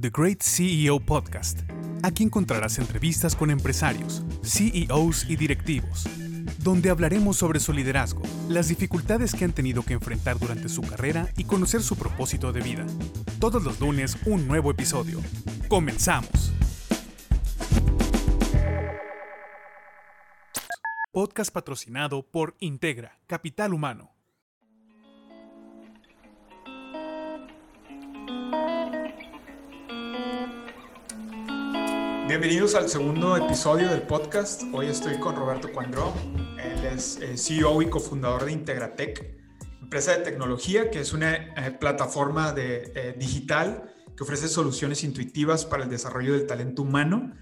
The Great CEO Podcast. Aquí encontrarás entrevistas con empresarios, CEOs y directivos, donde hablaremos sobre su liderazgo, las dificultades que han tenido que enfrentar durante su carrera y conocer su propósito de vida. Todos los lunes un nuevo episodio. Comenzamos. Podcast patrocinado por Integra, Capital Humano. Bienvenidos al segundo episodio del podcast. Hoy estoy con Roberto Cuandró. Él es eh, CEO y cofundador de Integratec, empresa de tecnología que es una eh, plataforma de, eh, digital que ofrece soluciones intuitivas para el desarrollo del talento humano.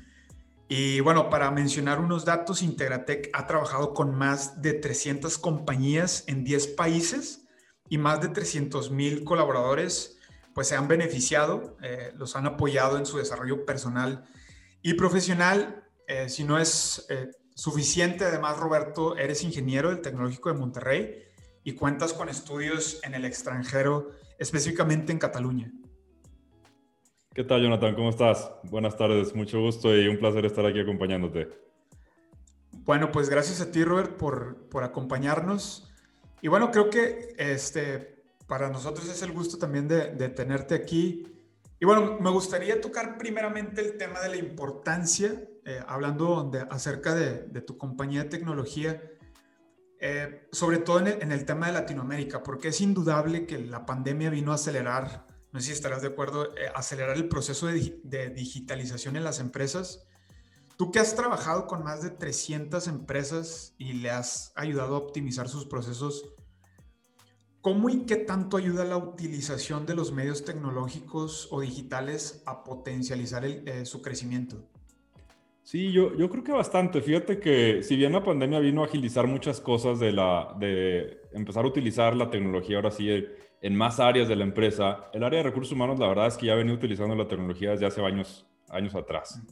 Y bueno, para mencionar unos datos, Integratec ha trabajado con más de 300 compañías en 10 países y más de 300 mil colaboradores pues se han beneficiado, los han apoyado en su desarrollo personal y profesional, eh, si no es eh, suficiente, además, Roberto, eres ingeniero del Tecnológico de Monterrey y cuentas con estudios en el extranjero, específicamente en Cataluña. ¿Qué tal, Jonathan? ¿Cómo estás? Buenas tardes, mucho gusto y un placer estar aquí acompañándote. Bueno, pues gracias a ti, Robert, por, por acompañarnos. Y bueno, creo que este, para nosotros es el gusto también de, de tenerte aquí y bueno, me gustaría tocar primeramente el tema de la importancia, eh, hablando de, acerca de, tu compañía de tecnología, eh, sobre todo en el, tema de Latinoamérica, porque es indudable que la pandemia vino a acelerar, no sé si estarás de acuerdo, eh, acelerar el proceso de, de, digitalización en las empresas. Tú que has trabajado con más de 300 empresas y le has ayudado a optimizar sus procesos, ¿Cómo y qué tanto ayuda la utilización de los medios tecnológicos o digitales a potencializar eh, su crecimiento? Sí, yo, yo creo que bastante. Fíjate que si bien la pandemia vino a agilizar muchas cosas de, la, de empezar a utilizar la tecnología ahora sí en más áreas de la empresa, el área de recursos humanos la verdad es que ya venía utilizando la tecnología desde hace años, años atrás.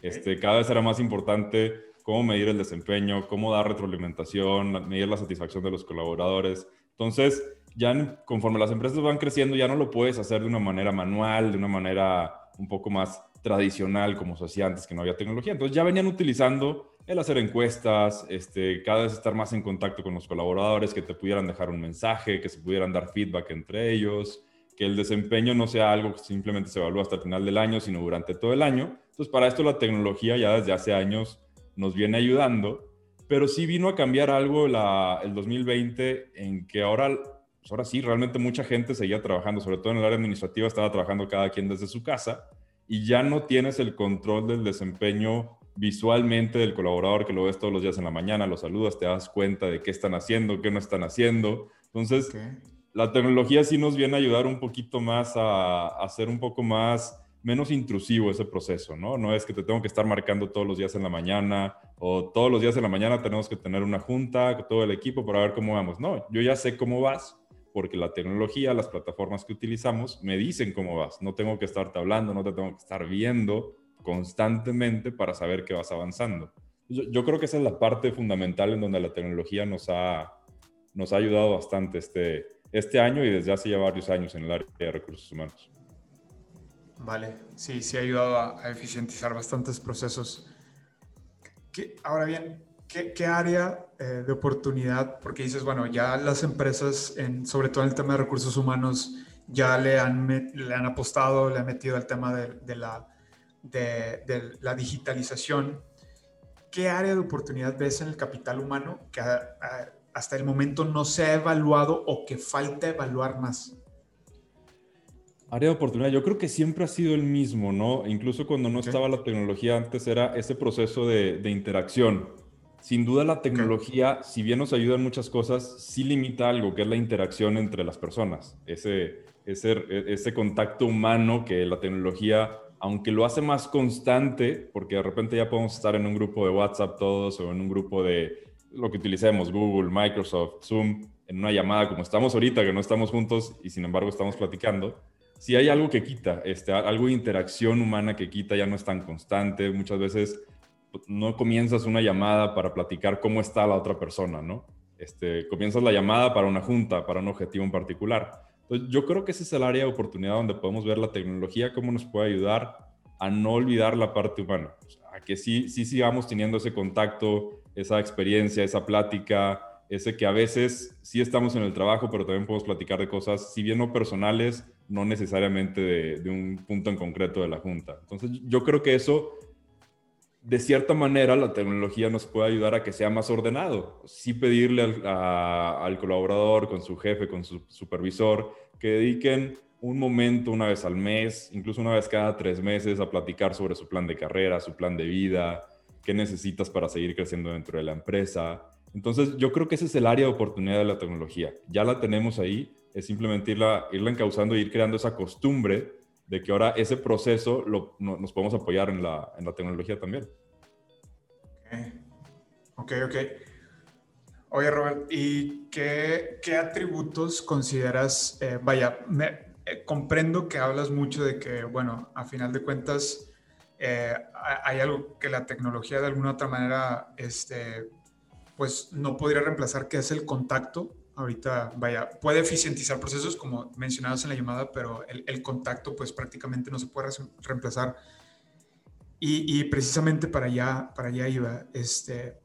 Este, cada vez era más importante cómo medir el desempeño, cómo dar retroalimentación, medir la satisfacción de los colaboradores. Entonces, ya conforme las empresas van creciendo, ya no lo puedes hacer de una manera manual, de una manera un poco más tradicional como se hacía antes que no había tecnología. Entonces ya venían utilizando el hacer encuestas, este, cada vez estar más en contacto con los colaboradores, que te pudieran dejar un mensaje, que se pudieran dar feedback entre ellos, que el desempeño no sea algo que simplemente se evalúa hasta el final del año, sino durante todo el año. Entonces para esto la tecnología ya desde hace años nos viene ayudando, pero sí vino a cambiar algo la, el 2020 en que ahora pues ahora sí, realmente mucha gente seguía trabajando, sobre todo en el área administrativa, estaba trabajando cada quien desde su casa y ya no tienes el control del desempeño visualmente del colaborador que lo ves todos los días en la mañana, lo saludas, te das cuenta de qué están haciendo, qué no están haciendo. Entonces, la tecnología sí nos viene a ayudar un poquito más a, a hacer un poco más menos intrusivo ese proceso, ¿no? No es que te tengo que estar marcando todos los días en la mañana o todos los días en la mañana tenemos que tener una junta con todo el equipo para ver cómo vamos. No, yo ya sé cómo vas, porque la tecnología, las plataformas que utilizamos me dicen cómo vas. No tengo que estarte hablando, no te tengo que estar viendo constantemente para saber que vas avanzando. Yo, creo que esa es la parte fundamental en donde la tecnología nos ha, nos ha ayudado bastante este, este año y desde hace ya varios años en el área de recursos humanos. Vale, sí, sí ha ayudado a, eficientizar bastantes procesos. ahora bien, ¿qué, área eh, de oportunidad? Porque dices, bueno, ya las empresas, en, sobre todo en el tema de recursos humanos, ya le han, le han apostado, le han metido al tema de, la, de, la digitalización. ¿Qué área de oportunidad ves en el capital humano que hasta el momento no se ha evaluado o que falta evaluar más? Área de oportunidad, yo creo que siempre ha sido el mismo, ¿no? Incluso cuando no estaba la tecnología antes era ese proceso de, de interacción sin duda la tecnología, si bien nos ayuda en muchas cosas, sí limita algo, que es la interacción entre las personas, ese, ese, ese contacto humano que la tecnología, aunque lo hace más constante, porque de repente ya podemos estar en un grupo de WhatsApp todos o en un grupo de lo que utilicemos, Google, Microsoft, Zoom, en una llamada como estamos ahorita, que no estamos juntos y sin embargo estamos platicando, si hay algo que quita, este, algo de interacción humana que quita, ya no es tan constante, muchas veces no comienzas una llamada para platicar cómo está la otra persona, ¿no? Este, comienzas la llamada para una junta, para un objetivo en particular. Entonces, yo creo que ese es el área de oportunidad donde podemos ver la tecnología, cómo nos puede ayudar a no olvidar la parte humana, a que sí, sí sigamos teniendo ese contacto, esa experiencia, esa plática, ese que a veces sí estamos en el trabajo, pero también podemos platicar de cosas, si bien no personales, no necesariamente de, de un punto en concreto de la junta. Entonces, yo creo que eso de cierta manera la tecnología nos puede ayudar a que sea más ordenado. Sí pedirle al, colaborador, con su jefe, con su supervisor, que dediquen un momento una vez al mes, incluso una vez cada tres meses, a platicar sobre su plan de carrera, su plan de vida, qué necesitas para seguir creciendo dentro de la empresa. Entonces, yo creo que ese es el área de oportunidad de la tecnología. Ya la tenemos ahí, es simplemente irla, irla encauzando y ir creando esa costumbre de que ahora ese proceso lo, nos podemos apoyar en la, en la tecnología también. Ok, ok. Oye, Robert, ¿y qué, qué atributos consideras? Eh, vaya, me, eh, comprendo que hablas mucho de que, bueno, a final de cuentas, eh, hay algo que la tecnología de alguna otra manera, este, pues no podría reemplazar, que es el contacto ahorita, vaya, puede eficientizar procesos como mencionados en la llamada, pero el, contacto pues prácticamente no se puede reemplazar. Y, precisamente para allá, para allá iba, este,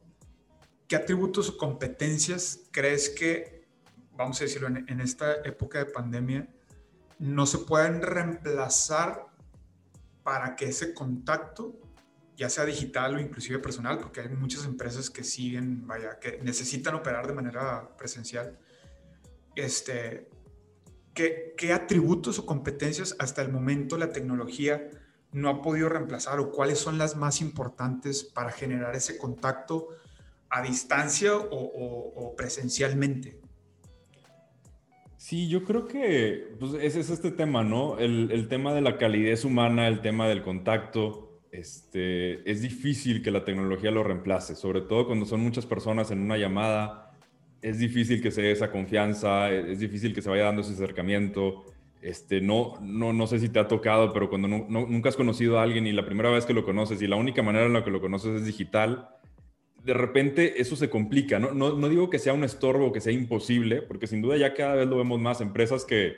¿qué atributos o competencias crees que, vamos a decirlo, en, esta época de pandemia, no se pueden reemplazar para que ese contacto ya sea digital o inclusive personal, porque hay muchas empresas que siguen, vaya, que necesitan operar de manera presencial. Este, ¿qué, ¿Qué atributos o competencias hasta el momento la tecnología no ha podido reemplazar o cuáles son las más importantes para generar ese contacto a distancia o, presencialmente? Sí, yo creo que pues, ese es este tema, ¿no? El, el, tema de la calidez humana, el tema del contacto este, es difícil que la tecnología lo reemplace, sobre todo cuando son muchas personas en una llamada. Es difícil que se dé esa confianza, es difícil que se vaya dando ese acercamiento. Este, no, no, no sé si te ha tocado, pero cuando nunca has conocido a alguien y la primera vez que lo conoces y la única manera en la que lo conoces es digital, de repente eso se complica. No, no, no digo que sea un estorbo que sea imposible, porque sin duda ya cada vez lo vemos más. Empresas que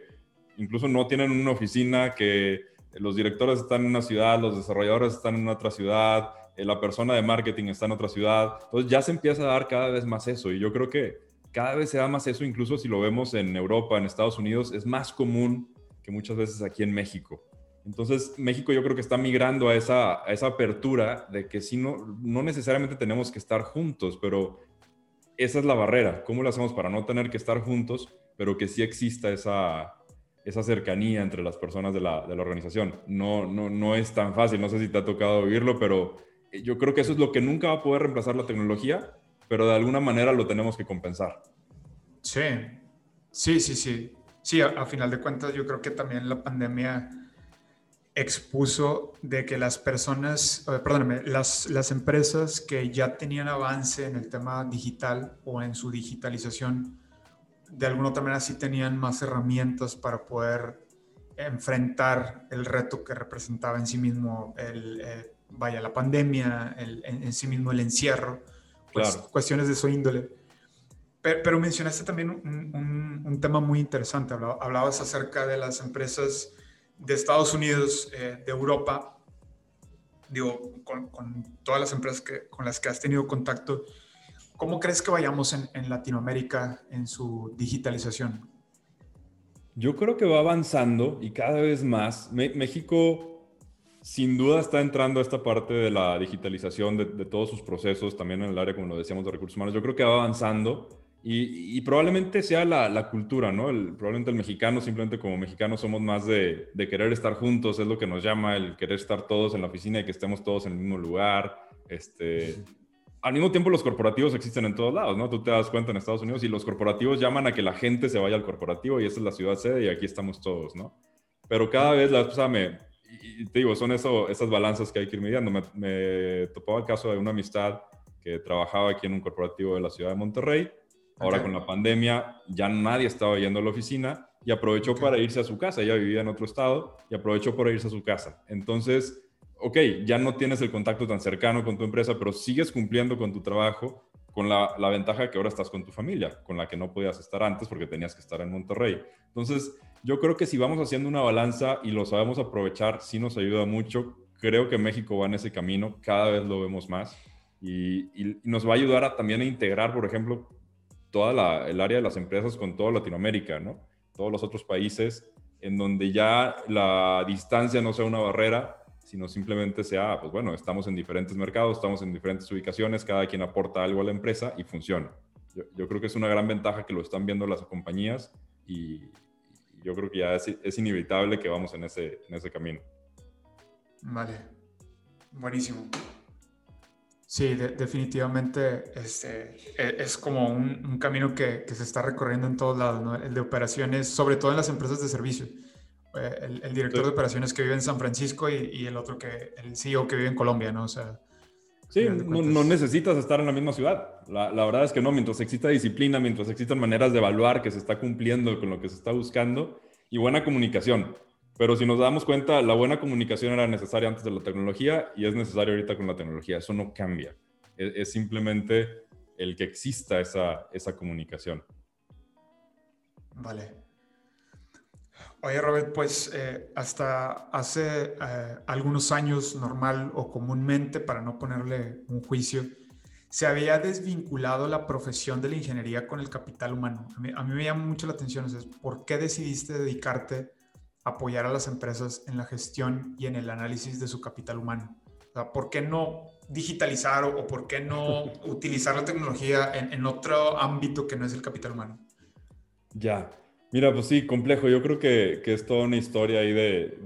incluso no tienen una oficina, que los directores están en una ciudad, los desarrolladores están en otra ciudad, eh, la persona de marketing está en otra ciudad. Entonces ya se empieza a dar cada vez más eso y yo creo que cada vez se da más eso, incluso si lo vemos en Europa, en Estados Unidos, es más común que muchas veces aquí en México. Entonces, México yo creo que está migrando a esa, a esa apertura de que si no, no necesariamente tenemos que estar juntos, pero esa es la barrera. ¿Cómo lo hacemos para no tener que estar juntos, pero que sí exista esa, esa cercanía entre las personas de la, de la organización. No, no, no es tan fácil, no sé si te ha tocado vivirlo, pero eh, yo creo que eso es lo que nunca va a poder reemplazar la tecnología, pero de alguna manera lo tenemos que compensar. Sí, sí, sí, sí. Sí, a, final de cuentas yo creo que también la pandemia expuso de que las personas, perdóname, las, las empresas que ya tenían avance en el tema digital o en su digitalización, de alguna otra manera sí tenían más herramientas para poder enfrentar el reto que representaba en sí mismo el, eh, vaya, la pandemia, en, sí mismo el encierro, pues, cuestiones de su índole. Pero, mencionaste también un, tema muy interesante, hablabas acerca de las empresas de Estados Unidos, eh, de Europa, digo, con, con, todas las empresas que, con las que has tenido contacto, ¿Cómo crees que vayamos en, Latinoamérica en su digitalización? Yo creo que va avanzando y cada vez más. México sin duda está entrando a esta parte de la digitalización de, todos sus procesos, también en el área, como lo decíamos, de recursos humanos. Yo creo que va avanzando y, probablemente sea la, cultura, ¿no? El, probablemente el mexicano, simplemente como mexicanos somos más de, de, querer estar juntos, es lo que nos llama, el querer estar todos en la oficina y que estemos todos en el mismo lugar. Este, al mismo tiempo los corporativos existen en todos lados, ¿no? Tú te das cuenta en Estados Unidos y los corporativos llaman a que la gente se vaya al corporativo y esa es la ciudad sede y aquí estamos todos, ¿no? Pero cada vez la cosa me, y te digo, son eso, esas balanzas que hay que ir midiendo. Me, me topaba el caso de una amistad que trabajaba aquí en un corporativo de la ciudad de Monterrey. Ahora con la pandemia ya nadie estaba yendo a la oficina y aprovechó para irse a su casa. Ella vivía en otro estado y aprovechó para irse a su casa. Entonces, ok, ya no tienes el contacto tan cercano con tu empresa, pero sigues cumpliendo con tu trabajo con la, ventaja que ahora estás con tu familia, con la que no podías estar antes porque tenías que estar en Monterrey. Entonces, yo creo que si vamos haciendo una balanza y lo sabemos aprovechar, sí nos ayuda mucho. Creo que México va en ese camino, cada vez lo vemos más y, nos va a ayudar a, también a integrar, por ejemplo, toda el área de las empresas con toda Latinoamérica, ¿no? Todos los otros países en donde ya la distancia no sea una barrera, sino simplemente sea, pues bueno, estamos en diferentes mercados, estamos en diferentes ubicaciones, cada quien aporta algo a la empresa y funciona. Yo, creo que es una gran ventaja que lo están viendo las compañías y, yo creo que ya es, inevitable que vamos en ese, en ese camino. Vale, buenísimo. Sí, definitivamente este, e, es como un, camino que, se está recorriendo en todos lados, ¿no? El de operaciones, sobre todo en las empresas de servicio. Eh, el, director de operaciones que vive en San Francisco y, el otro que, el CEO que vive en Colombia, ¿no? O sea, Sí, no, necesitas estar en la misma ciudad. La, la, verdad es que no, mientras exista disciplina, mientras existan maneras de evaluar que se está cumpliendo con lo que se está buscando y buena comunicación. Pero si nos damos cuenta, la buena comunicación era necesaria antes de la tecnología y es necesaria ahorita con la tecnología. Eso no cambia. Es, es simplemente el que exista esa, esa comunicación. Vale. Oye, Robert, pues eh, hasta hace eh, algunos años, normal o comúnmente, para no ponerle un juicio, se había desvinculado la profesión de la ingeniería con el capital humano. A mí, me llama mucho la atención, ¿por qué decidiste dedicarte a apoyar a las empresas en la gestión y en el análisis de su capital humano? ¿Por qué no digitalizar o, por qué no utilizar la tecnología en, en otro ámbito que no es el capital humano? Ya, Mira, pues sí, complejo. Yo creo que, que es toda una historia ahí de,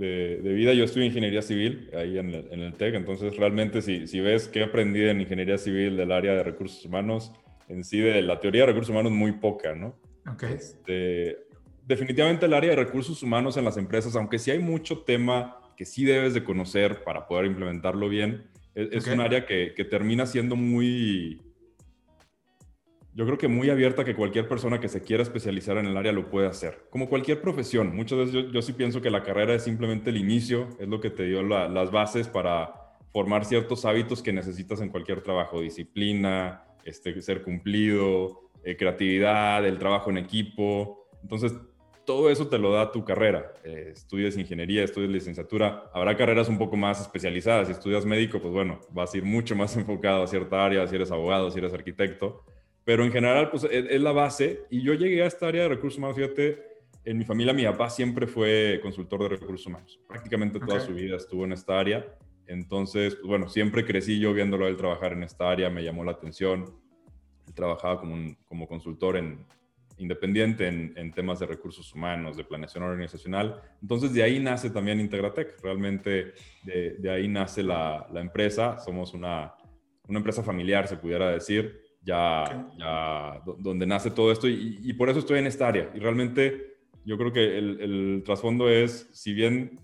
de, vida. Yo estudié ingeniería civil ahí en el, en el TEC, entonces realmente si, si ves qué aprendí en ingeniería civil del área de recursos humanos, en sí de la teoría de recursos humanos muy poca, ¿no? Ok. Este, definitivamente el área de recursos humanos en las empresas, aunque sí hay mucho tema que sí debes de conocer para poder implementarlo bien, es, es un área que, que termina siendo muy yo creo que muy abierta que cualquier persona que se quiera especializar en el área lo puede hacer. Como cualquier profesión, muchas veces yo, sí pienso que la carrera es simplemente el inicio, es lo que te dio las bases para formar ciertos hábitos que necesitas en cualquier trabajo, disciplina, este, ser cumplido, eh, creatividad, el trabajo en equipo. Entonces, todo eso te lo da tu carrera. Eh, estudias ingeniería, estudias licenciatura, habrá carreras un poco más especializadas. Si estudias médico, pues bueno, vas a ir mucho más enfocado a cierta área, si eres abogado, si eres arquitecto pero en general, pues es, la base. Y yo llegué a esta área de recursos humanos, fíjate, en mi familia mi papá siempre fue consultor de recursos humanos. Prácticamente toda su vida estuvo en esta área. Entonces, pues bueno, siempre crecí yo viéndolo a él trabajar en esta área, me llamó la atención. Él trabajaba como, como consultor en, independiente en, temas de recursos humanos, de planeación organizacional. Entonces, de ahí nace también Integratec. Realmente, de, de ahí nace la, la, empresa. Somos una, una empresa familiar, se pudiera decir ya, donde nace todo esto y, por eso estoy en esta área. Y realmente yo creo que el, trasfondo es, si bien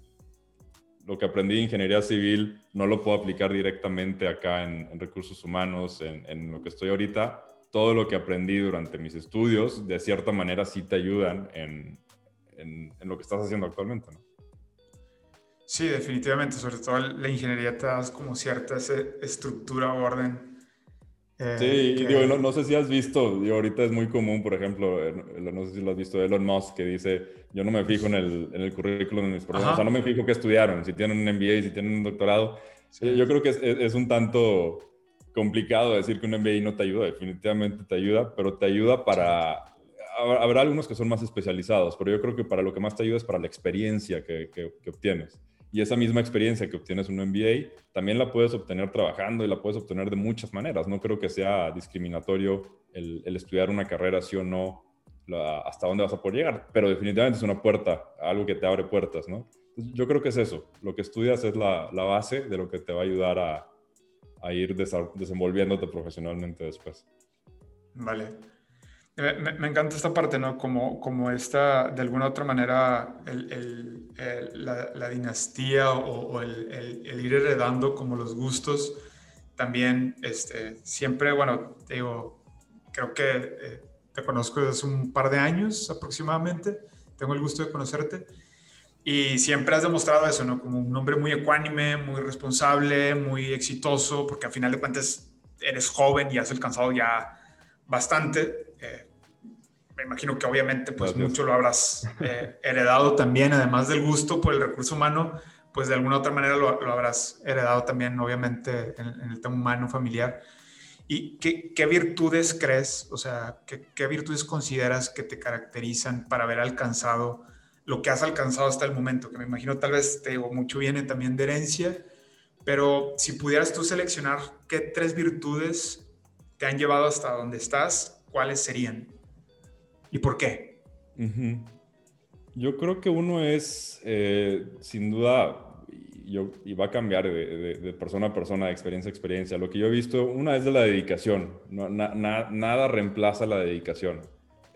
lo que aprendí en ingeniería civil no lo puedo aplicar directamente acá en, recursos humanos, en, lo que estoy ahorita, todo lo que aprendí durante mis estudios, de cierta manera sí te ayudan en, lo que estás haciendo actualmente. ¿no? Sí, definitivamente, sobre todo la ingeniería te das como cierta estructura, orden eh, sí, digo, no, sé si has visto, digo, ahorita es muy común, por ejemplo, no sé si lo has visto, Elon Musk, que dice, yo no me fijo en el, en el currículum de mis o sea, no me fijo qué estudiaron, si tienen un MBA, si tienen un doctorado. Yo creo que es, es, un tanto complicado decir que un MBA no te ayuda, definitivamente te ayuda, pero te ayuda para... Habrá algunos que son más especializados, pero yo creo que para lo que más te ayuda es para la experiencia que, que, que obtienes. Y esa misma experiencia que obtienes en un MBA, también la puedes obtener trabajando y la puedes obtener de muchas maneras. No creo que sea discriminatorio el, estudiar una carrera, sí o no, hasta dónde vas a poder llegar. Pero definitivamente es una puerta, algo que te abre puertas, ¿no? yo creo que es eso. Lo que estudias es la, base de lo que te va a ayudar a, a ir desenvolviéndote profesionalmente después. Vale. Me, encanta esta parte, ¿no? Como, como esta, de alguna otra manera, el, la, dinastía o, el, ir heredando como los gustos. También, este, siempre, bueno, te digo, creo que eh, te conozco desde hace un par de años aproximadamente. Tengo el gusto de conocerte. Y siempre has demostrado eso, ¿no? Como un hombre muy ecuánime, muy responsable, muy exitoso, porque al final de cuentas eres joven y has alcanzado ya bastante. Me imagino que obviamente pues mucho lo habrás eh, heredado también, además del gusto por el recurso humano, pues de alguna otra manera lo, habrás heredado también obviamente en, el tema humano, familiar. ¿Y qué, virtudes crees, o sea, qué, qué, virtudes consideras que te caracterizan para haber alcanzado lo que has alcanzado hasta el momento? Que me imagino tal vez, te digo, mucho viene también de herencia, pero si pudieras tú seleccionar qué tres virtudes te han llevado hasta donde estás, ¿cuáles serían? ¿Y por qué? Yo creo que uno es, eh, sin duda, yo, y va a cambiar de, persona a persona, de experiencia a experiencia. Lo que yo he visto, una es de la dedicación. nada reemplaza la dedicación.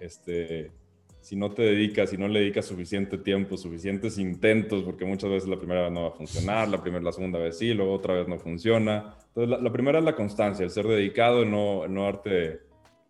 Este, si no te dedicas, si no le dedicas suficiente tiempo, suficientes intentos, porque muchas veces la primera vez no va a funcionar, la primera, la segunda vez sí, luego otra vez no funciona. Entonces, la, primera es la constancia, el ser dedicado, no, no,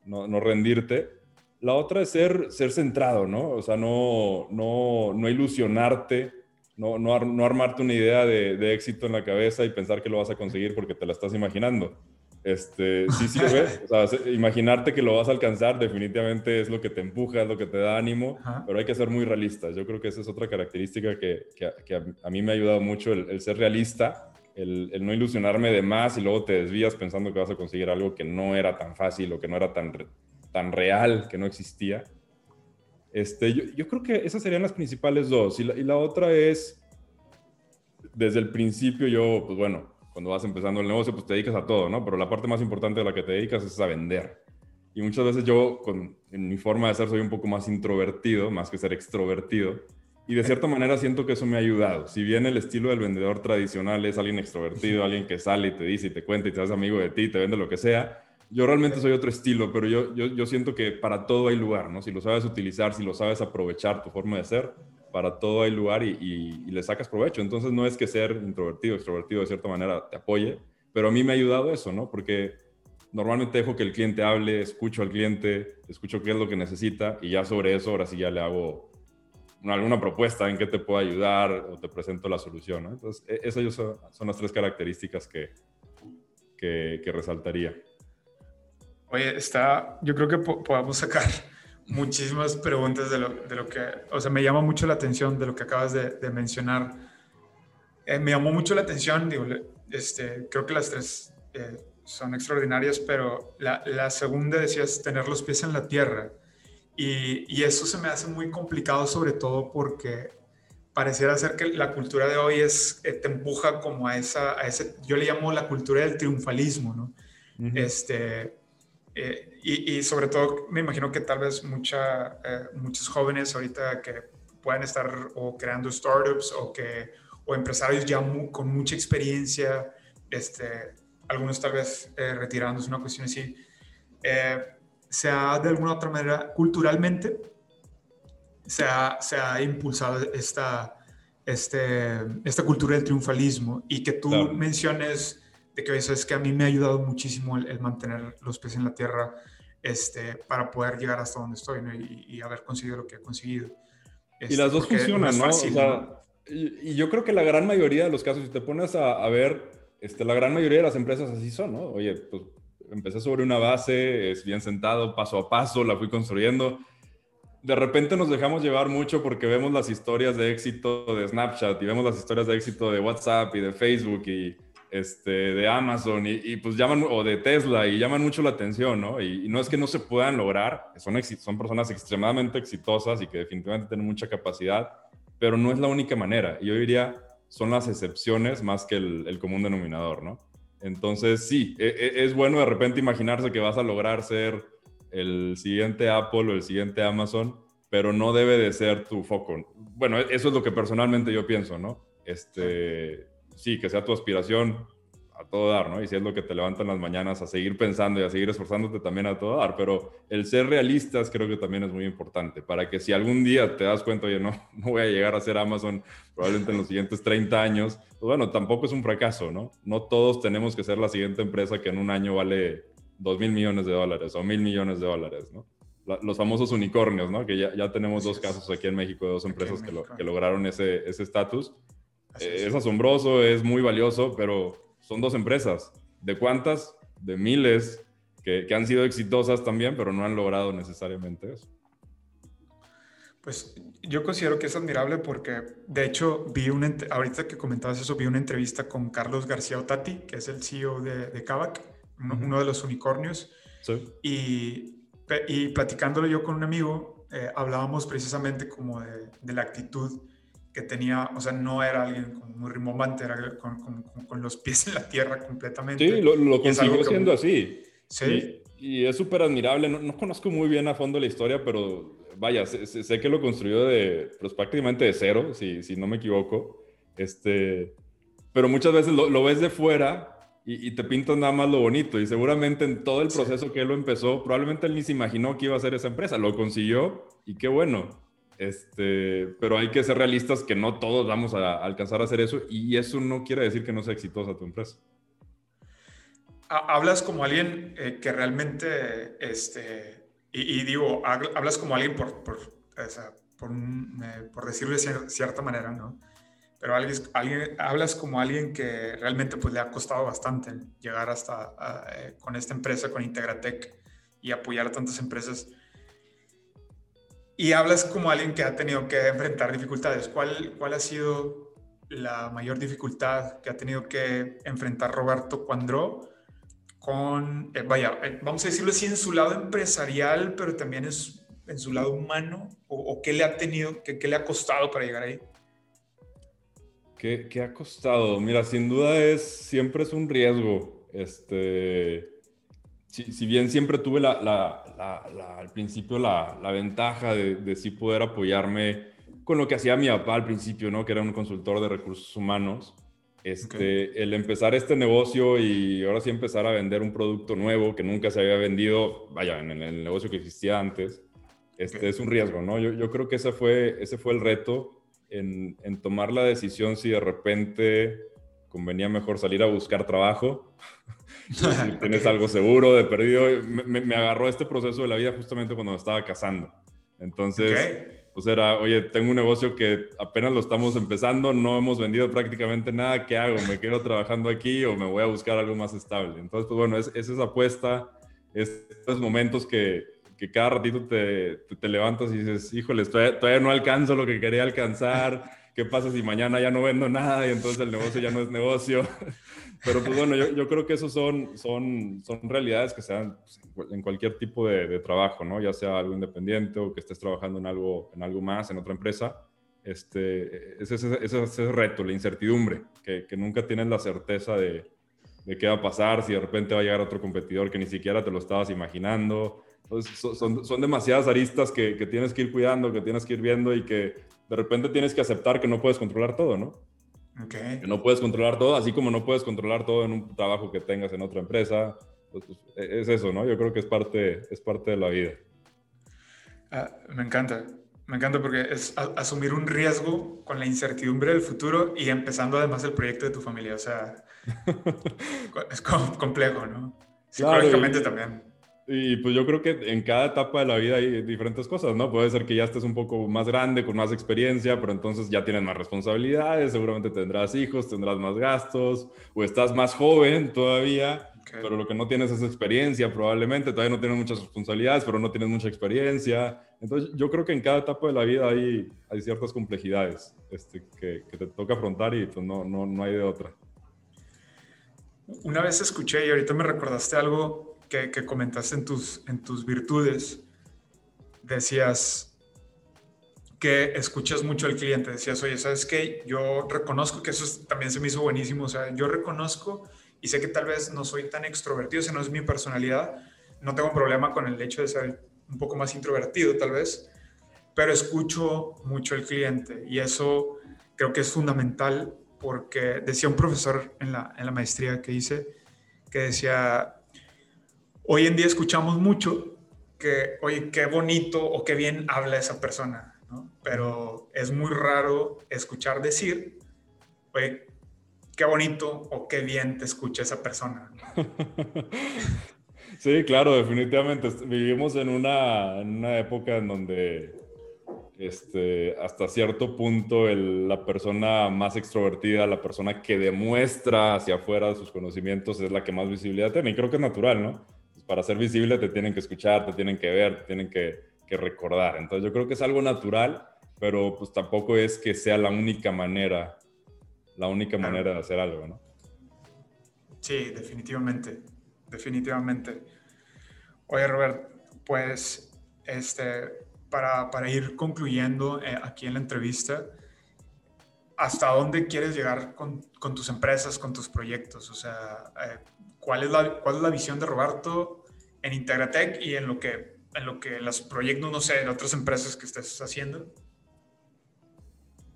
no rendirte. La otra es ser, ser centrado, ¿no? O sea, no, no, no ilusionarte, no, no, no armarte una idea de, de, éxito en la cabeza y pensar que lo vas a conseguir porque te la estás imaginando. Este, sí sirve, o sea, imaginarte que lo vas a alcanzar definitivamente es lo que te empuja, es lo que te da ánimo, pero hay que ser muy realistas. Yo creo que esa es otra característica que, que, a, mí me ha ayudado mucho, el, el ser realista, el, el, no ilusionarme de más y luego te desvías pensando que vas a conseguir algo que no era tan fácil o que no era tan tan real que no existía. Este, yo, creo que esas serían las principales dos. Y la, otra es, desde el principio yo, pues bueno, cuando vas empezando el negocio, pues te dedicas a todo, ¿no? Pero la parte más importante de la que te dedicas es a vender. Y muchas veces yo, con, en mi forma de ser, soy un poco más introvertido, más que ser extrovertido. Y de cierta manera siento que eso me ha ayudado. Si bien el estilo del vendedor tradicional es alguien extrovertido, alguien que sale y te dice y te cuenta y te hace amigo de ti, te vende lo que sea, yo realmente soy otro estilo, pero yo, yo, siento que para todo hay lugar, ¿no? Si lo sabes utilizar, si lo sabes aprovechar tu forma de ser, para todo hay lugar y, y, le sacas provecho. Entonces no es que ser introvertido, extrovertido de cierta manera te apoye, pero a mí me ha ayudado eso, ¿no? Porque normalmente dejo que el cliente hable, escucho al cliente, escucho qué es lo que necesita y ya sobre eso ahora sí ya le hago alguna propuesta en qué te puedo ayudar o te presento la solución, ¿no? Entonces e, esas son, las tres características que, que resaltaría. Oye, está, yo creo que podamos sacar muchísimas preguntas de lo, de lo, que, o sea, me llama mucho la atención de lo que acabas de, mencionar. Eh, me llamó mucho la atención, digo, este, creo que las tres eh, son extraordinarias, pero la, la, segunda decías tener los pies en la tierra. Y, y, eso se me hace muy complicado, sobre todo porque pareciera ser que la cultura de hoy es, eh, te empuja como a esa, a ese, yo le llamo la cultura del triunfalismo, ¿no? Este, eh, y, sobre todo, me imagino que tal vez mucha, eh, muchos jóvenes ahorita que puedan estar o creando startups o, que, o empresarios ya con mucha experiencia, este, algunos tal vez eh, retirándose, una cuestión así, se ha de alguna otra manera, culturalmente, se ha, se ha impulsado esta, este, esta cultura del triunfalismo y que tú menciones de que eso es que a mí me ha ayudado muchísimo el, mantener los pies en la tierra este, para poder llegar hasta donde estoy y, haber conseguido lo que he conseguido. y las este, dos funcionan, ¿no? o sea, y, yo creo que la gran mayoría de los casos, si te pones a, a, ver, este, la gran mayoría de las empresas así son, ¿no? Oye, pues empecé sobre una base, es bien sentado, paso a paso, la fui construyendo. De repente nos dejamos llevar mucho porque vemos las historias de éxito de Snapchat y vemos las historias de éxito de WhatsApp y de Facebook y este, de Amazon y, pues llaman, o de Tesla y llaman mucho la atención, ¿no? Y, no es que no se puedan lograr, son, son personas extremadamente exitosas y que definitivamente tienen mucha capacidad, pero no es la única manera. Yo diría, son las excepciones más que el, común denominador, ¿no? Entonces, sí, e, e, es bueno de repente imaginarse que vas a lograr ser el siguiente Apple o el siguiente Amazon, pero no debe de ser tu foco. Bueno, eso es lo que personalmente yo pienso, ¿no? Este, sí, que sea tu aspiración a todo dar, ¿no? Y si es lo que te levanta en las mañanas a seguir pensando y a seguir esforzándote también a todo dar, pero el ser realistas creo que también es muy importante para que si algún día te das cuenta, oye, no, no voy a llegar a ser Amazon probablemente en los siguientes 30 años, pues bueno, tampoco es un fracaso, ¿no? No todos tenemos que ser la siguiente empresa que en un año vale 2 mil millones de dólares o mil millones de dólares, ¿no? los famosos unicornios, ¿no? Que ya, ya tenemos dos casos aquí en México de dos empresas que, que, lograron ese estatus. Es asombroso, es muy valioso, pero son dos empresas. ¿De cuántas? De miles que, han sido exitosas también, pero no han logrado necesariamente eso. Pues yo considero que es admirable porque, de hecho, vi una, ahorita que comentabas eso, vi una entrevista con Carlos García Otati, que es el CEO de, de Kavak, uno, de los unicornios. Sí. Y, y platicándolo yo con un amigo, eh, hablábamos precisamente como de, de, la actitud que tenía, o sea, no era alguien muy rimbombante, era con, con, con, los pies en la tierra completamente. Sí, lo, lo consiguió siendo así. Sí. Y, es súper admirable, no, no, conozco muy bien a fondo la historia, pero vaya, sé, que lo construyó de, pues, prácticamente de cero, si, si no me equivoco. Este, pero muchas veces lo, lo ves de fuera y, te pintan nada más lo bonito. Y seguramente en todo el proceso que él lo empezó, probablemente él ni se imaginó que iba a ser esa empresa. Lo consiguió y qué bueno. Este, pero hay que ser realistas que no todos vamos a alcanzar a hacer eso y eso no quiere decir que no sea exitosa tu empresa. Hablas como alguien eh, que realmente, este, y, digo, hablas como alguien por, por, por, eh, por decirlo de cierta manera, ¿no? pero alguien, alguien, hablas como alguien que realmente pues, le ha costado bastante llegar hasta eh, con esta empresa, con Integratec y apoyar a tantas empresas. Y hablas como alguien que ha tenido que enfrentar dificultades. ¿Cuál, cuál ha sido la mayor dificultad que ha tenido que enfrentar Roberto Cuandró con, eh, vaya, eh, vamos a decirlo así, en su lado empresarial, pero también es en su lado humano? ¿O, qué le ha tenido, qué, qué le ha costado para llegar ahí? ¿Qué, ha costado? Mira, sin duda es, siempre es un riesgo. Este, si, bien siempre tuve la, al principio la, ventaja de, de, sí poder apoyarme con lo que hacía mi papá al principio, ¿no? Que era un consultor de recursos humanos. Este, El empezar este negocio y ahora sí empezar a vender un producto nuevo que nunca se había vendido, vaya, en el, negocio que existía antes, este, es un riesgo, ¿no? Yo, yo creo que ese fue, ese fue el reto en, tomar la decisión si de repente convenía mejor salir a buscar trabajo. si tienes algo seguro de perdido. Me, agarró este proceso de la vida justamente cuando me estaba casando. Entonces, pues era, oye, tengo un negocio que apenas lo estamos empezando, no hemos vendido prácticamente nada, ¿qué hago? ¿Me quedo trabajando aquí o me voy a buscar algo más estable? Entonces, pues bueno, es, es esa apuesta, estos momentos que, que cada ratito te, te, levantas y dices, híjole, todavía, no alcanzo lo que quería alcanzar, ¿qué pasa si mañana ya no vendo nada y entonces el negocio ya no es negocio? Pero pues bueno, yo, yo creo que esos son, son, son realidades que se dan pues, en cualquier tipo de, de, trabajo, ¿no? Ya sea algo independiente o que estés trabajando en algo, en algo más, en otra empresa. Este, ese es ese, ese, reto, la incertidumbre, que, que nunca tienes la certeza de, de qué va a pasar, si de repente va a llegar otro competidor que ni siquiera te lo estabas imaginando, son, son, demasiadas aristas que, que, tienes que ir cuidando, que tienes que ir viendo y que de repente tienes que aceptar que no puedes controlar todo, ¿no? Okay. Que no puedes controlar todo, así como no puedes controlar todo en un trabajo que tengas en otra empresa. Pues, pues, e, es eso, ¿no? Yo creo que es parte, es parte de la vida. Ah, me encanta, me encanta porque es asumir un riesgo con la incertidumbre del futuro y empezando además el proyecto de tu familia. O sea, es complejo, ¿no? Psicológicamente también. Y pues yo creo que en cada etapa de la vida hay diferentes cosas, ¿no? Puede ser que ya estés un poco más grande, con más experiencia, pero entonces ya tienes más responsabilidades, seguramente tendrás hijos, tendrás más gastos, o estás más joven todavía, pero lo que no tienes es experiencia probablemente, todavía no tienes muchas responsabilidades, pero no tienes mucha experiencia. Entonces yo creo que en cada etapa de la vida hay, hay ciertas complejidades este, que, que, te toca afrontar y pues no, no, no hay de otra. Una vez escuché y ahorita me recordaste algo que, comentaste en tus, en tus virtudes, decías que escuchas mucho al cliente, decías, oye, ¿sabes qué? Yo reconozco que eso también se me hizo buenísimo, o sea, yo reconozco y sé que tal vez no soy tan extrovertido, esa no es mi personalidad, no tengo problema con el hecho de ser un poco más introvertido tal vez, pero escucho mucho al cliente y eso creo que es fundamental porque decía un profesor en la, en la maestría que hice, que decía, hoy en día escuchamos mucho que, oye, qué bonito o qué bien habla esa persona, ¿no? Pero es muy raro escuchar decir, oye, qué bonito o qué bien te escucha esa persona. Sí, claro, definitivamente. Vivimos en una, en una época en donde este, hasta cierto punto la persona más extrovertida, la persona que demuestra hacia afuera sus conocimientos es la que más visibilidad tiene. Y creo que es natural, ¿no? Para ser visible te tienen que escuchar, te tienen que ver, te tienen que, que recordar. Entonces yo creo que es algo natural, pero pues tampoco es que sea la única manera, la única manera de hacer algo, ¿no? Sí, definitivamente, definitivamente. Oye, Robert, pues, este, para, para ir concluyendo eh, aquí en la entrevista, ¿hasta dónde quieres llegar con, con, tus empresas, con tus proyectos? O sea, eh, ¿cuál, es la, ¿cuál es la visión de Roberto en Integratec y en lo que, en lo que los proyectos, no sé, en otras empresas que estés haciendo?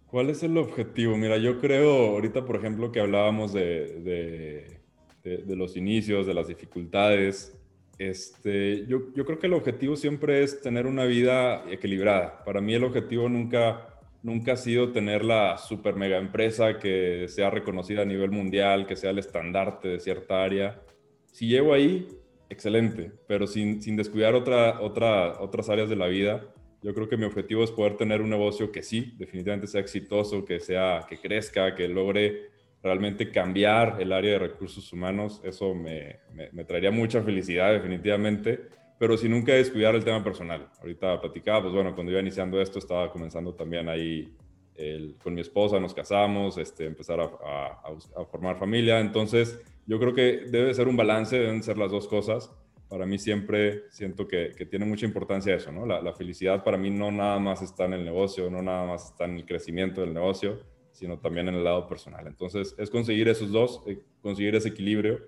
¿Cuál es el objetivo? Mira, yo creo ahorita, por ejemplo, que hablábamos de, de, de los inicios, de las dificultades. Este, yo, yo creo que el objetivo siempre es tener una vida equilibrada. Para mí el objetivo nunca, nunca ha sido tener la super mega empresa que sea reconocida a nivel mundial, que sea el estandarte de cierta área. Si llego ahí, excelente, pero sin, sin descuidar otra, otra, otras áreas de la vida. Yo creo que mi objetivo es poder tener un negocio que sí, definitivamente sea exitoso, que sea, que crezca, que logre realmente cambiar el área de recursos humanos, eso me, me, traería mucha felicidad definitivamente, pero sin nunca descuidar el tema personal. Ahorita platicaba, pues bueno, cuando iba iniciando esto estaba comenzando también ahí el, con mi esposa, nos casamos, este, empezar a, a, formar familia, entonces yo creo que debe ser un balance, deben ser las dos cosas. Para mí siempre siento que, que tiene mucha importancia eso, ¿no? La, la felicidad para mí no nada más está en el negocio, no nada más está en el crecimiento del negocio, sino también en el lado personal. Entonces, es conseguir esos dos, eh, conseguir ese equilibrio.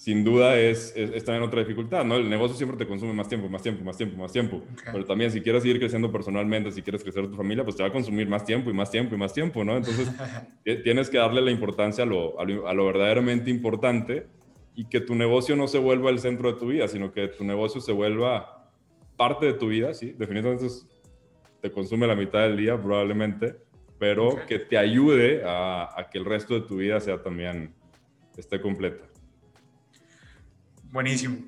Sin duda es, es, también otra dificultad, ¿no? El negocio siempre te consume más tiempo, más tiempo, más tiempo, más tiempo. Pero también si quieres seguir creciendo personalmente, si quieres crecer tu familia, pues te va a consumir más tiempo y más tiempo y más tiempo, ¿no? Entonces, tienes que darle la importancia a lo, a lo, a lo verdaderamente importante y que tu negocio no se vuelva el centro de tu vida, sino que tu negocio se vuelva parte de tu vida, sí, definitivamente te consume la mitad del día probablemente, pero que te ayude a, que el resto de tu vida sea también, esté completa. Buenísimo.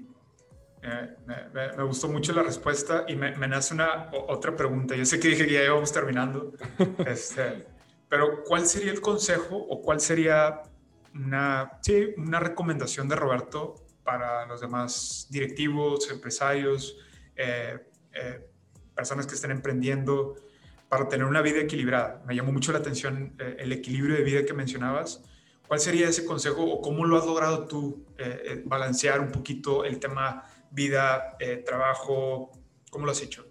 Eh, me, gustó mucho la respuesta y me, nace una otra pregunta. Yo sé que dije que ya íbamos terminando, este, pero ¿cuál sería el consejo o cuál sería una, sí, una recomendación de Roberto para los demás directivos, empresarios, eh, eh, personas que estén emprendiendo? para tener una vida equilibrada. Me llamó mucho la atención el equilibrio de vida que mencionabas. ¿Cuál sería ese consejo o cómo lo has logrado tú eh, eh, balancear un poquito el tema vida, trabajo? ¿Cómo lo has hecho?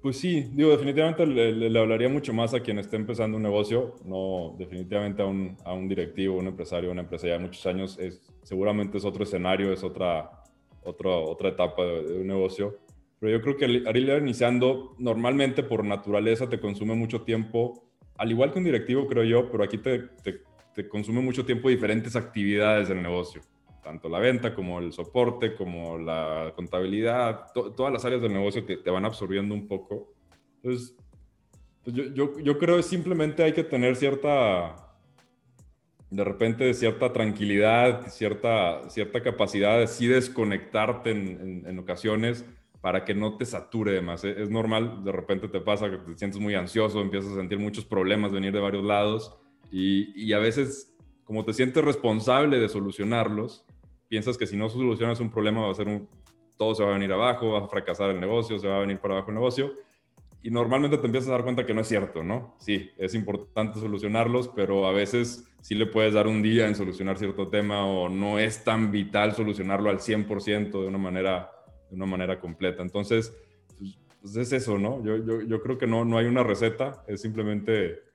Pues sí, digo, definitivamente le, hablaría mucho más a quien esté empezando un negocio, no definitivamente a un, a un directivo, un empresario, una empresa ya de muchos años, es, seguramente es otro escenario, es otra, otra, otra etapa de, de un negocio pero yo creo que al ir iniciando, normalmente por naturaleza te consume mucho tiempo, al igual que un directivo, creo yo, pero aquí te, te, consume mucho tiempo diferentes actividades del negocio, tanto la venta como el soporte, como la contabilidad, todas las áreas del negocio te, te van absorbiendo un poco. Entonces, pues yo, yo, yo creo que simplemente hay que tener cierta, de repente cierta tranquilidad, cierta, cierta capacidad de sí desconectarte en, en, en ocasiones para que no te sature de más. Es normal, de repente te pasa que te sientes muy ansioso, empiezas a sentir muchos problemas, venir de varios lados y, a veces, como te sientes responsable de solucionarlos, piensas que si no solucionas un problema va a ser un, todo se va a venir abajo, va a fracasar el negocio, se va a venir para abajo el negocio. Y normalmente te empiezas a dar cuenta que no es cierto, ¿no? Sí, es importante solucionarlos, pero a veces sí le puedes dar un día en solucionar cierto tema o no es tan vital solucionarlo al 100% de una manera de una manera completa. Entonces, pues, pues, es eso, ¿no? Yo, yo, yo, creo que no, no hay una receta, es simplemente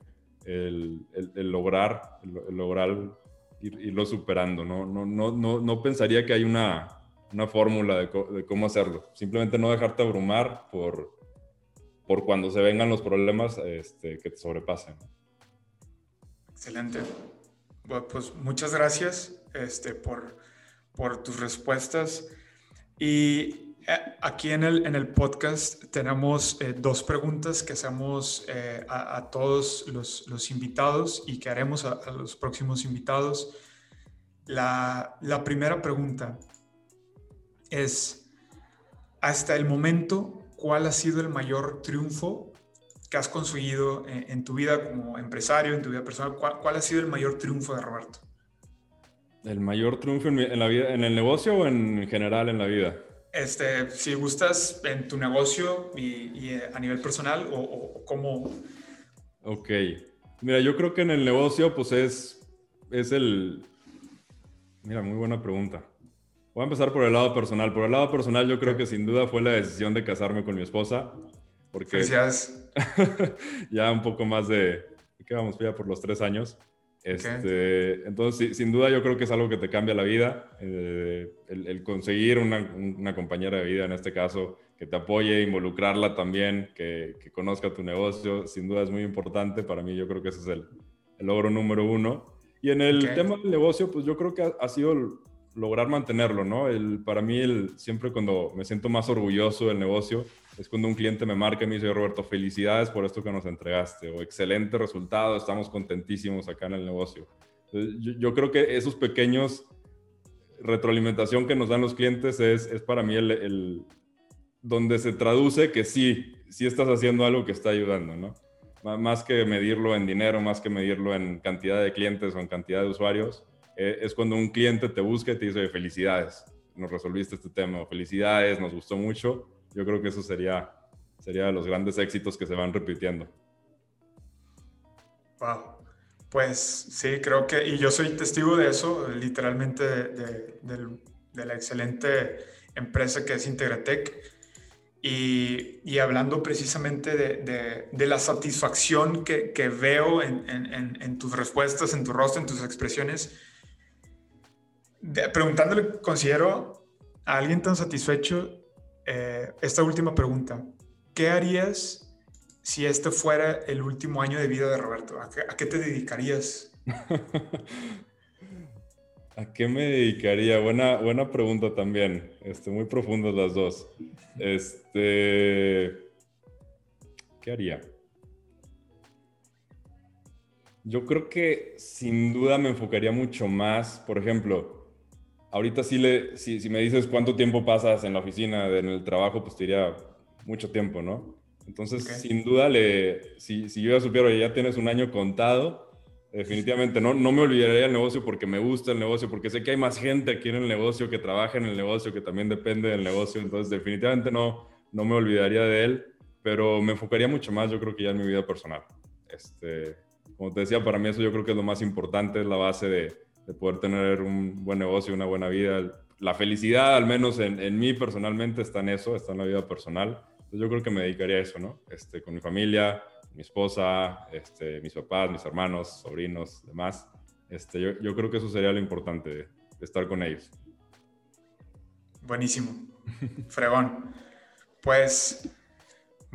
el, lograr, lograr irlo superando, ¿no? No, no, no, no pensaría que hay una, una fórmula de, cómo hacerlo. Simplemente no dejarte abrumar por, por cuando se vengan los problemas este, que te sobrepasen. Excelente. pues muchas gracias este, por, por tus respuestas. Y aquí en el, en el podcast tenemos eh, dos preguntas que hacemos eh, a, todos los, los, invitados y que haremos a, los próximos invitados. La, la, primera pregunta es, hasta el momento, ¿cuál ha sido el mayor triunfo que has conseguido en, tu vida como empresario, en tu vida personal? ¿Cuál, ¿Cuál, ha sido el mayor triunfo de Roberto? ¿El mayor triunfo en, en la vida, en el negocio o en general en la vida? Este, si gustas en tu negocio y, eh, a nivel personal o, o, cómo... Ok. Mira, yo creo que en el negocio pues es, es el... Mira, muy buena pregunta. Voy a empezar por el lado personal. Por el lado personal yo creo que sin duda fue la decisión de casarme con mi esposa. Porque Felicidades. ya un poco más de... ¿Qué vamos? Ya por los tres años. Este, entonces, sin duda yo creo que es algo que te cambia la vida, eh, el, conseguir una, compañera de vida, en este caso, que te apoye, involucrarla también, que, conozca tu negocio, sin duda es muy importante. Para mí yo creo que ese es el, logro número uno. Y en el tema del negocio, pues yo creo que ha, sido lograr mantenerlo, ¿no? El, para mí, el, siempre cuando me siento más orgulloso del negocio, es cuando un cliente me marca y me dice, Roberto, felicidades por esto que nos entregaste, o excelente resultado, estamos contentísimos acá en el negocio. yo, creo que esos pequeños retroalimentación que nos dan los clientes es, es para mí el, donde se traduce que sí, sí estás haciendo algo que está ayudando, ¿no? Más que medirlo en dinero, más que medirlo en cantidad de clientes o en cantidad de usuarios, eh, es cuando un cliente te busca y te dice, felicidades, nos resolviste este tema, felicidades, nos gustó mucho yo creo que eso sería, sería de los grandes éxitos que se van repitiendo. Wow. Pues sí, creo que, y yo soy testigo de eso, literalmente de, la excelente empresa que es Integratec. Y, y hablando precisamente de, la satisfacción que, que veo en, en, en, tus respuestas, en tu rostro, en tus expresiones, preguntándole, considero a alguien tan satisfecho eh, esta última pregunta. ¿Qué harías si este fuera el último año de vida de Roberto? ¿A qué, te dedicarías? ¿A qué me dedicaría? Buena, buena pregunta también. Este, muy profundas las dos. Este, ¿Qué haría? Yo creo que sin duda me enfocaría mucho más, por ejemplo, ahorita sí le, si, si, me dices cuánto tiempo pasas en la oficina, en el trabajo, pues te diría mucho tiempo, ¿no? Entonces, sin duda, le, si, si yo ya supiera que ya tienes un año contado, definitivamente no, no me olvidaría del negocio porque me gusta el negocio, porque sé que hay más gente aquí en el negocio que trabaja en el negocio, que también depende del negocio, entonces definitivamente no, no me olvidaría de él, pero me enfocaría mucho más, yo creo que ya en mi vida personal. Este, como te decía, para mí eso yo creo que es lo más importante, es la base de, de poder tener un buen negocio, una buena vida. La felicidad, al menos en, mí personalmente, está en eso, está en la vida personal. Entonces yo creo que me dedicaría a eso, ¿no? Este, con mi familia, mi esposa, este, mis papás, mis hermanos, sobrinos, demás. Este, yo, yo creo que eso sería lo importante, de estar con ellos. Buenísimo. Fregón. Pues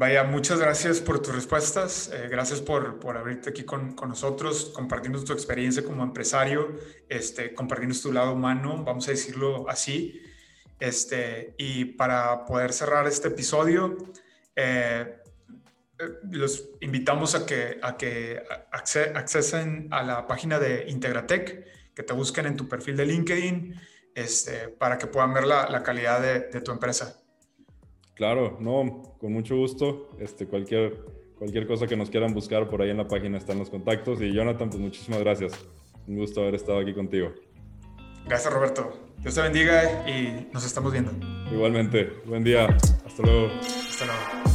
Vaya, muchas gracias por tus respuestas. Eh, gracias por, por abrirte aquí con, con, nosotros, compartiendo tu experiencia como empresario, este, compartiendo tu lado humano, vamos a decirlo así. Este, y para poder cerrar este episodio, eh, eh, los invitamos a que, a que accesen a la página de Integratec, que te busquen en tu perfil de LinkedIn, este, para que puedan ver la, la calidad de, de tu empresa. Claro, no, con mucho gusto. Este, cualquier, cualquier cosa que nos quieran buscar por ahí en la página están los contactos. Y Jonathan, pues muchísimas gracias. Un gusto haber estado aquí contigo. Gracias, Roberto. Dios te bendiga y nos estamos viendo. Igualmente. Buen día. Hasta luego. Hasta luego.